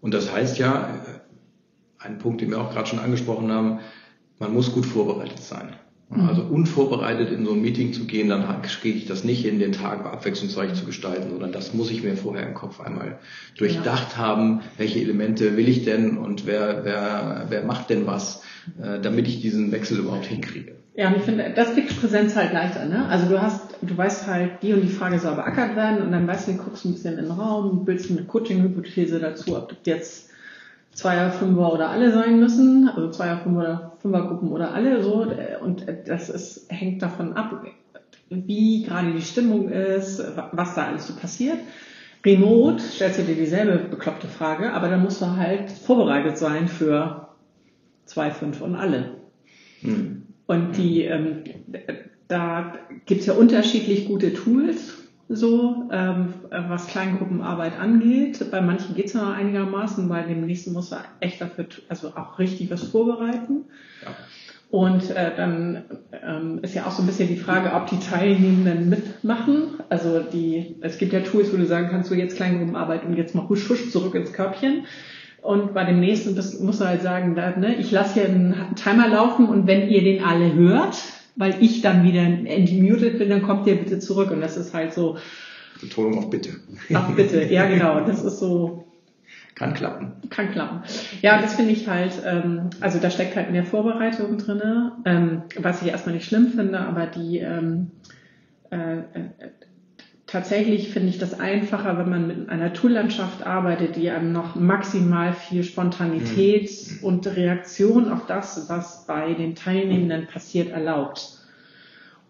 Speaker 3: Und das heißt ja, äh, ein Punkt, den wir auch gerade schon angesprochen haben, man muss gut vorbereitet sein. Mhm. Also unvorbereitet in so ein Meeting zu gehen, dann kriege ich das nicht in den Tag abwechslungsreich zu gestalten, sondern das muss ich mir vorher im Kopf einmal durchdacht ja. haben, welche Elemente will ich denn und wer, wer, wer macht denn was, äh, damit ich diesen Wechsel überhaupt hinkriege.
Speaker 2: Ja, und ich finde, das gibt Präsenz halt leichter, ne? Also du hast, du weißt halt, die und die Frage soll beackert werden und dann weißt du, guckst ein bisschen in den Raum, bildest eine Coaching-Hypothese dazu, ob das jetzt Zweier, Fünfer oder alle sein müssen, also Zweier, Fünfer oder Fünfergruppen oder alle so. Und das ist, hängt davon ab, wie gerade die Stimmung ist, was da alles so passiert. Remote stellst du dir dieselbe bekloppte Frage, aber dann musst du halt vorbereitet sein für zwei, fünf und alle. Hm. Und die, ähm, da gibt's ja unterschiedlich gute Tools so, ähm, was Kleingruppenarbeit angeht. Bei manchen geht's ja einigermaßen, bei dem nächsten muss er echt dafür, also auch richtig was vorbereiten. Ja. Und äh, dann ähm, ist ja auch so ein bisschen die Frage, ob die Teilnehmenden mitmachen. Also die, es gibt ja Tools, wo du sagen kannst, so jetzt Kleingruppenarbeit und jetzt mal husch husch zurück ins Körbchen. Und bei dem nächsten, das muss er halt sagen, da, ne, ich lasse hier einen Timer laufen und wenn ihr den alle hört, weil ich dann wieder entmuted bin, dann kommt ihr bitte zurück. Und das ist halt so.
Speaker 3: Betonung auf bitte.
Speaker 2: Ach bitte, ja genau. Das ist so.
Speaker 3: Kann klappen.
Speaker 2: Kann klappen. Ja, das finde ich halt, ähm, also da steckt halt mehr Vorbereitung drinne, ähm, was ich erstmal nicht schlimm finde, aber die ähm, äh, äh, tatsächlich finde ich das einfacher, wenn man mit einer Toollandschaft arbeitet, die einem noch maximal viel Spontanität mhm. und Reaktion auf das, was bei den Teilnehmenden passiert, erlaubt.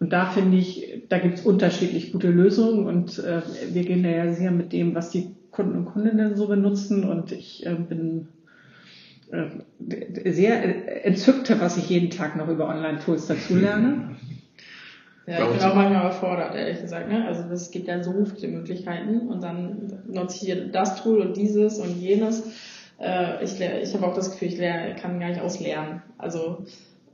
Speaker 2: Und da finde ich, da gibt es unterschiedlich gute Lösungen und äh, wir gehen da ja sehr mit dem, was die Kunden und Kundinnen so benutzen und ich äh, bin äh, sehr entzückt, was ich jeden Tag noch über Online-Tools dazulerne.
Speaker 4: Ja, ich bin auch manchmal überfordert, ehrlich gesagt. Ne? Also es gibt ja so viele Möglichkeiten und dann nutze ich hier das Tool und dieses und jenes. Äh, ich ich habe auch das Gefühl, ich lerne, kann gar nicht auslernen. Also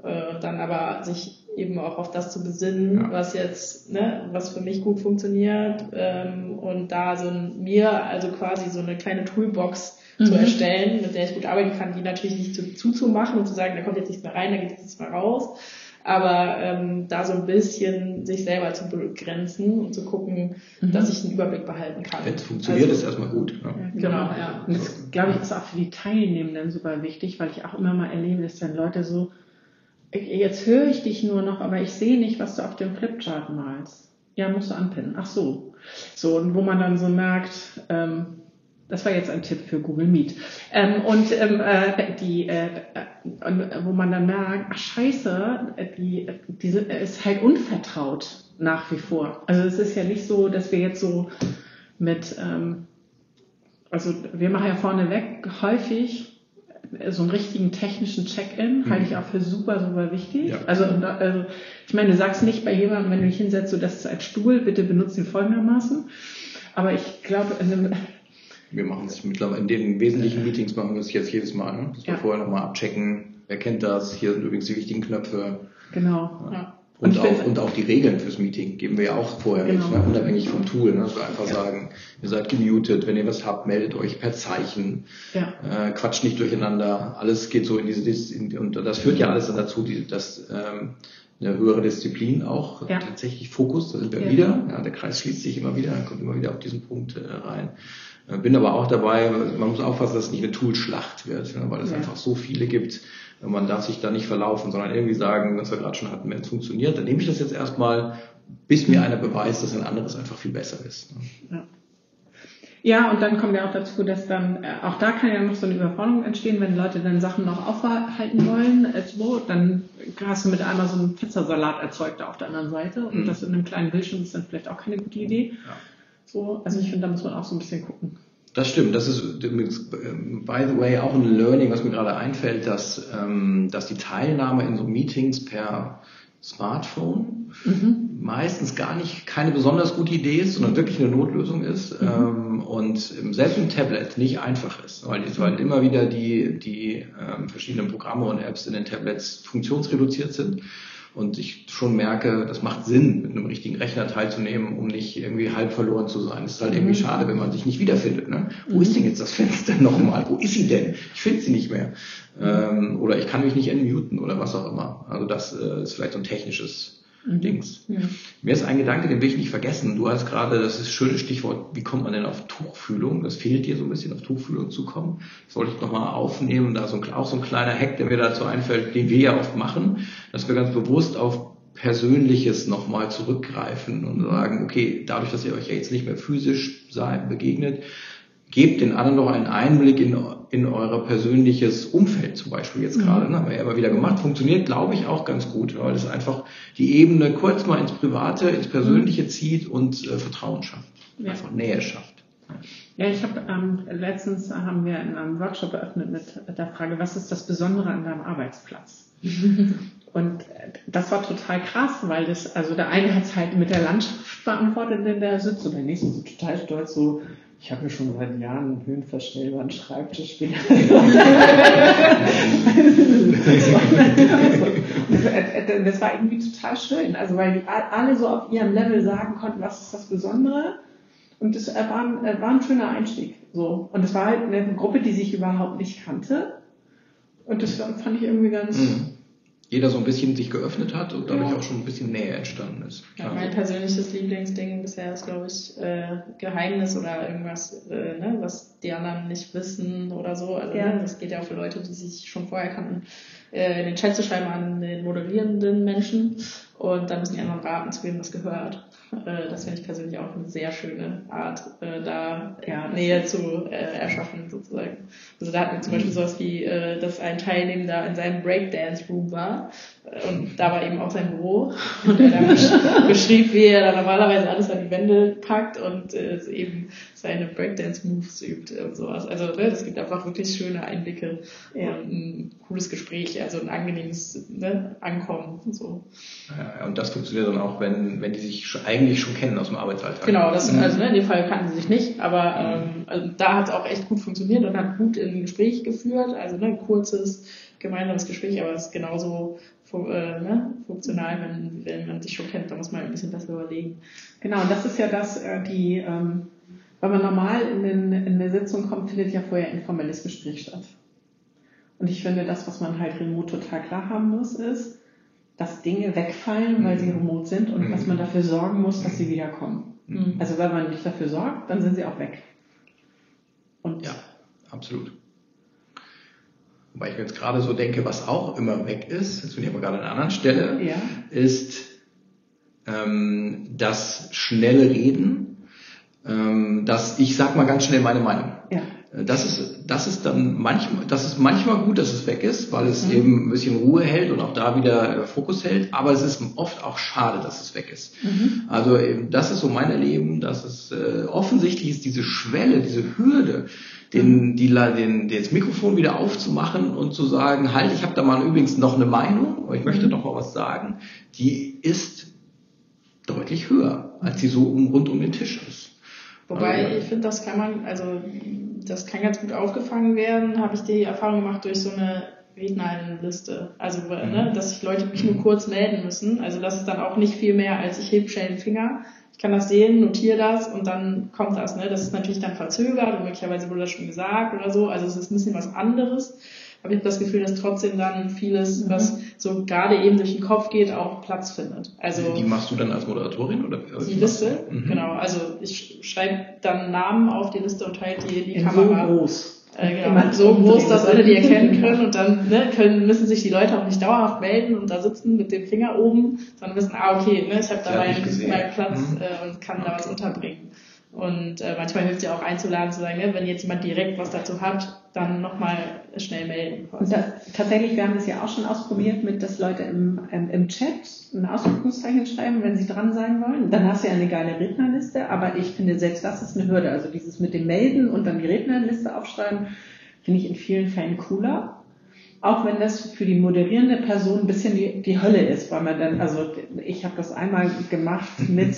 Speaker 4: äh, dann aber sich eben auch auf das zu besinnen, ja. was jetzt, ne, was für mich gut funktioniert ähm, und da so ein, mir also quasi so eine kleine Toolbox mhm. zu erstellen, mit der ich gut arbeiten kann, die natürlich nicht zu, zuzumachen und zu sagen, da kommt jetzt nichts mehr rein, da geht jetzt nichts mehr raus, aber ähm, da so ein bisschen sich selber zu begrenzen und zu gucken, mhm. dass ich einen Überblick behalten kann.
Speaker 3: Wenn es funktioniert, also, ist erstmal gut.
Speaker 2: Ja. Genau, ja. Und das, glaube ich, ist auch für die Teilnehmenden super wichtig, weil ich auch immer mal erlebe, dass dann Leute so jetzt höre ich dich nur noch, aber ich sehe nicht, was du auf dem Flipchart malst. Ja, musst du anpinnen. Ach so. So, und wo man dann so merkt, ähm, das war jetzt ein Tipp für Google Meet. Ähm, und ähm, äh, die, äh, äh, wo man dann merkt, ach scheiße, die, diese ist halt unvertraut nach wie vor. Also es ist ja nicht so, dass wir jetzt so mit, ähm, also wir machen ja vorneweg häufig so einen richtigen technischen Check-in mhm. halte ich auch für super, super wichtig. Ja. Also, also, ich meine, du sagst nicht bei jemandem, wenn du dich hinsetzt, so das ist ein Stuhl, bitte benutze ihn folgendermaßen. Aber ich glaube, in einem
Speaker 3: wir machen es mittlerweile in den wesentlichen Meetings machen wir es jetzt jedes Mal, ne? dass wir ja. vorher nochmal abchecken, wer kennt das, hier sind übrigens die wichtigen Knöpfe.
Speaker 2: Genau. Ja.
Speaker 3: Und, und, auch, und auch die Regeln fürs Meeting geben wir ja auch vorher genau. mit, ne? unabhängig vom Tool. Ne? Also einfach ja. sagen, ihr seid gemutet, wenn ihr was habt, meldet euch per Zeichen, ja. äh, quatscht nicht durcheinander, alles geht so in diese, in, und das führt ja alles dann dazu, die, dass ähm, eine höhere Disziplin auch, ja. tatsächlich Fokus, da sind wir ja. wieder, ja, der Kreis schließt sich immer wieder, kommt immer wieder auf diesen Punkt äh, rein. Äh, bin aber auch dabei, man muss aufpassen, dass es nicht eine Toolschlacht wird, ne? weil es einfach so viele gibt, man darf sich da nicht verlaufen, sondern irgendwie sagen, was wir gerade schon hatten, wenn es funktioniert, dann nehme ich das jetzt erstmal, bis mir einer beweist, dass ein anderes einfach viel besser ist.
Speaker 2: Ja. Ja, und dann kommen wir auch dazu, dass dann, äh, auch da kann ja noch so eine Überforderung entstehen, wenn Leute dann Sachen noch aufhalten wollen, so, dann hast du mit einmal so einen Pizzasalat erzeugt auf der anderen Seite und mhm. das in einem kleinen Bildschirm ist dann vielleicht auch keine gute Idee. Ja. So, also ich finde, da muss man auch so ein bisschen gucken.
Speaker 3: Das stimmt. Das ist, by the way, auch ein Learning, was mir gerade einfällt, dass, ähm, dass die Teilnahme in so Meetings per Smartphone mhm. meistens gar nicht keine besonders gute Idee ist, sondern wirklich eine Notlösung ist mhm. ähm, und selbst im Tablet nicht einfach ist, weil, weil immer wieder die, die ähm, verschiedenen Programme und Apps in den Tablets funktionsreduziert sind und ich schon merke, das macht Sinn, mit einem richtigen Rechner teilzunehmen, um nicht irgendwie halb verloren zu sein. Es ist halt irgendwie mhm. schade, wenn man sich nicht wiederfindet. Ne? Wo ist denn jetzt das Fenster nochmal? Wo ist sie denn? Ich finde sie nicht mehr. Ähm, oder ich kann mich nicht entmuten oder was auch immer. Also das äh, ist vielleicht so ein technisches mhm. Dings. Ja. Mir ist ein Gedanke, den will ich nicht vergessen. Du hast gerade, das ist ein schönes Stichwort, wie kommt man denn auf Tuchfühlung? Das fehlt dir so ein bisschen, auf Tuchfühlung zu kommen. Das wollte ich nochmal aufnehmen. Da so ein, auch so ein kleiner Hack, der mir dazu einfällt, den wir ja oft machen, dass wir ganz bewusst auf Persönliches nochmal zurückgreifen und sagen, okay, dadurch, dass ihr euch ja jetzt nicht mehr physisch begegnet, gebt den anderen noch einen Einblick in, in euer persönliches Umfeld zum Beispiel jetzt gerade. Ne, haben wir ja immer wieder gemacht. Funktioniert, glaube ich, auch ganz gut, weil es einfach die Ebene kurz mal ins Private, ins Persönliche zieht und äh, Vertrauen schafft. Ja. Einfach Nähe schafft.
Speaker 2: Ja, ich habe ähm, letztens haben wir in einem Workshop eröffnet mit der Frage, was ist das Besondere an deinem Arbeitsplatz? Und das war total krass, weil das, also der eine hat es halt mit der Landschaft beantwortet, in der sitzt, und der nächste so total stolz so, ich habe mir schon seit Jahren einen höhenverstellbaren Schreibtisch wieder. das war irgendwie total schön, also weil die alle so auf ihrem Level sagen konnten, was ist das Besondere. Und das war ein, war ein schöner Einstieg. So. Und es war halt eine Gruppe, die sich überhaupt nicht kannte. Und das fand ich irgendwie ganz. Mhm.
Speaker 3: Jeder so ein bisschen sich geöffnet hat und dadurch ja. auch schon ein bisschen Nähe entstanden ist.
Speaker 4: Ja, mein persönliches Lieblingsding bisher ist, glaube ich, äh, Geheimnis oder irgendwas, äh, ne, was die anderen nicht wissen oder so. Also ja. ne, das geht ja auch für Leute, die sich schon vorher kannten, äh, in den Chat zu schreiben an den moderierenden Menschen und dann müssen die anderen raten, zu wem das gehört. Äh, das finde ich persönlich auch eine sehr schöne Art, äh, da ja, Nähe zu äh, erschaffen, sozusagen. Also da hatten wir zum Beispiel mhm. sowas wie, dass ein Teilnehmer in seinem Breakdance-Room war und da war eben auch sein Büro und er dann beschrieb, wie er da normalerweise alles an die Wände packt und eben seine Breakdance-Moves übt und sowas. Also ne, es gibt einfach wirklich schöne Einblicke ja. und ein cooles Gespräch, also ein angenehmes ne, Ankommen und so.
Speaker 3: Ja, und das funktioniert dann auch, wenn, wenn die sich eigentlich schon kennen aus dem Arbeitsalltag.
Speaker 4: Genau, das, mhm. also ne, in dem Fall kannten sie sich nicht, aber ähm, also da hat es auch echt gut funktioniert und hat gut in ein Gespräch geführt, also ne, ein kurzes gemeinsames Gespräch, aber es ist genauso äh, ne, funktional, wenn, wenn man sich schon kennt, da muss man ein bisschen besser überlegen.
Speaker 2: Genau, und das ist ja das, äh, die ähm, wenn man normal in, den, in eine Sitzung kommt, findet ja vorher informelles Gespräch statt. Und ich finde, das, was man halt remote total klar haben muss, ist, dass Dinge wegfallen, weil sie mhm. remote sind und mhm. dass man dafür sorgen muss, dass sie wiederkommen. Mhm. Also wenn man nicht dafür sorgt, dann sind sie auch weg.
Speaker 3: Und ja, absolut. Weil ich mir jetzt gerade so denke, was auch immer weg ist, jetzt bin ich aber gerade an einer anderen Stelle, ja. ist ähm, das schnelle Reden ähm, dass ich sag mal ganz schnell meine Meinung. Äh, das ist, das ist dann manchmal, das ist manchmal gut, dass es weg ist, weil es mhm. eben ein bisschen Ruhe hält und auch da wieder äh, Fokus hält. Aber es ist oft auch schade, dass es weg ist. Mhm. Also eben, das ist so mein Erleben, dass es äh, offensichtlich ist diese Schwelle, diese Hürde, den, mhm. die, den, das Mikrofon wieder aufzumachen und zu sagen, halt, ich habe da mal übrigens noch eine Meinung, ich möchte doch mal was sagen, die ist deutlich höher, als sie so um, rund um den Tisch ist.
Speaker 4: Wobei also, ich finde, das kann man, also das kann ganz gut aufgefangen werden, habe ich die Erfahrung gemacht durch so eine Rednerliste. Also, mhm. ne, dass sich Leute mich nur kurz melden müssen. Also das ist dann auch nicht viel mehr, als ich heb schnell den Finger. Ich kann das sehen, notiere das und dann kommt das. Ne? Das ist natürlich dann verzögert und möglicherweise wurde das schon gesagt oder so. Also es ist ein bisschen was anderes habe ich das Gefühl, dass trotzdem dann vieles, mhm. was so gerade eben durch den Kopf geht, auch Platz findet. Also
Speaker 3: die machst du dann als Moderatorin oder?
Speaker 4: Die Liste, mhm. genau. Also ich schreibe dann Namen auf die Liste und halte die in die in Kamera.
Speaker 2: So groß.
Speaker 4: Äh, genau, so groß, dass alle die erkennen können und dann ne, können, müssen sich die Leute auch nicht dauerhaft melden und da sitzen mit dem Finger oben, sondern wissen, ah okay, ne, ich habe da meinen, meinen Platz mhm. äh, und kann da was unterbringen. Und äh, manchmal hilft ja auch einzuladen, zu sagen, ne, wenn jetzt jemand direkt was dazu hat, dann nochmal schnell melden.
Speaker 2: Das, tatsächlich, wir haben das ja auch schon ausprobiert, mit dass Leute im, ähm, im Chat ein Ausdruckungszeichen schreiben, wenn sie dran sein wollen. Dann hast du ja eine geile Rednerliste, aber ich finde, selbst das ist eine Hürde. Also dieses mit dem Melden und dann die Rednerliste aufschreiben, finde ich in vielen Fällen cooler auch wenn das für die moderierende Person ein bisschen die, die Hölle ist, weil man dann, also ich habe das einmal gemacht mit,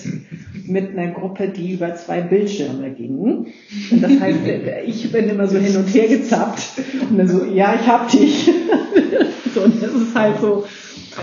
Speaker 2: mit einer Gruppe, die über zwei Bildschirme ging. Und das heißt, ich bin immer so hin und her gezappt und dann so, ja, ich hab dich. so, und das ist halt so.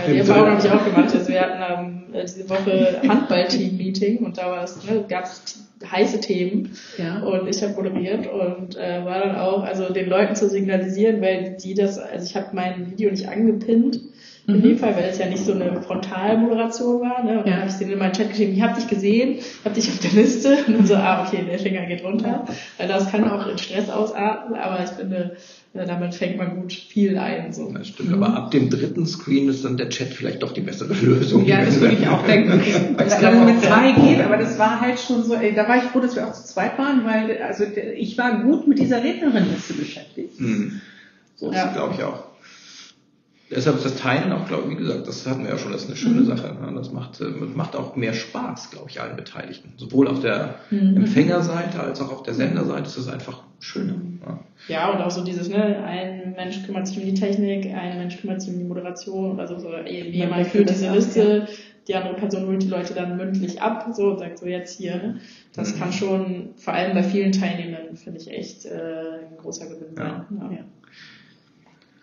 Speaker 4: Ja, die Erfahrung habe ich auch gemacht. Also wir hatten ähm, diese Woche Handball-Team-Meeting und da war es, ne, gab es heiße Themen. Ja. Und ich habe moderiert und äh, war dann auch, also den Leuten zu signalisieren, weil die das, also ich habe mein Video nicht angepinnt. In mhm. dem Fall, weil es ja nicht so eine Frontalmoderation war. Ne? Und ja. dann habe ich denen in meinen Chat geschrieben, ich habe dich gesehen, habe dich auf der Liste. Und dann so, ah, okay, der Finger geht runter. Weil das kann auch in Stress ausarten, aber ich finde, ja, damit fängt man gut viel ein. So.
Speaker 3: Das stimmt, mhm. aber ab dem dritten Screen ist dann der Chat vielleicht doch die bessere Lösung.
Speaker 2: Ja, das würde ich auch denken. es dann mit zwei geht, aber das war halt schon so, ey, da war ich froh, dass wir auch zu zweit waren, weil also ich war gut mit dieser Rednerin-Liste beschäftigt.
Speaker 3: Mhm. So, ja. glaube ich auch. Deshalb ist das Teilen auch, glaube ich, wie gesagt, das hatten wir ja schon, das ist eine schöne mhm. Sache. Das macht, äh, macht auch mehr Spaß, glaube ich, allen Beteiligten. Sowohl auf der mhm. Empfängerseite als auch auf der Senderseite ist es einfach schöner.
Speaker 4: Ja. ja, und auch so dieses, ne, ein Mensch kümmert sich um die Technik, ein Mensch kümmert sich um die Moderation oder so, so jemand führt diese Liste, die andere Person holt die Leute dann mündlich ab, so und sagt so jetzt hier. Ne? Das mhm. kann schon, vor allem bei vielen Teilnehmern, finde ich echt äh, ein großer Gewinn sein. Ja. Ja.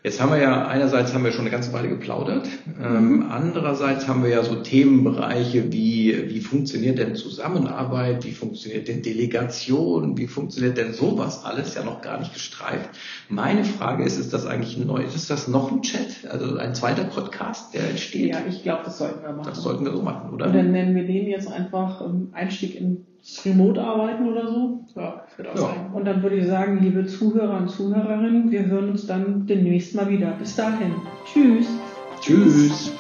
Speaker 3: Jetzt haben wir ja, einerseits haben wir schon eine ganze Weile geplaudert, ähm, mhm. andererseits haben wir ja so Themenbereiche wie, wie funktioniert denn Zusammenarbeit, wie funktioniert denn Delegation, wie funktioniert denn sowas alles, ja noch gar nicht gestreift. Meine Frage ist, ist das eigentlich neu, ist das noch ein Chat, also ein zweiter Podcast, der entsteht?
Speaker 2: Ja, ich glaube, das sollten wir machen.
Speaker 3: Das sollten wir so machen, oder?
Speaker 2: Und dann nennen wir den jetzt einfach ähm, Einstieg in Remote-Arbeiten oder so.
Speaker 4: Ja,
Speaker 2: wird auch ja. sein. Und dann würde ich sagen, liebe Zuhörer und Zuhörerinnen, wir hören uns dann demnächst mal wieder. Bis dahin. Tschüss.
Speaker 3: Tschüss.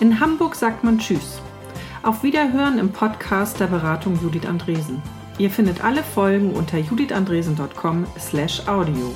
Speaker 2: In Hamburg sagt man Tschüss. Auf Wiederhören im Podcast der Beratung Judith Andresen. Ihr findet alle Folgen unter judithandresen.com/audio.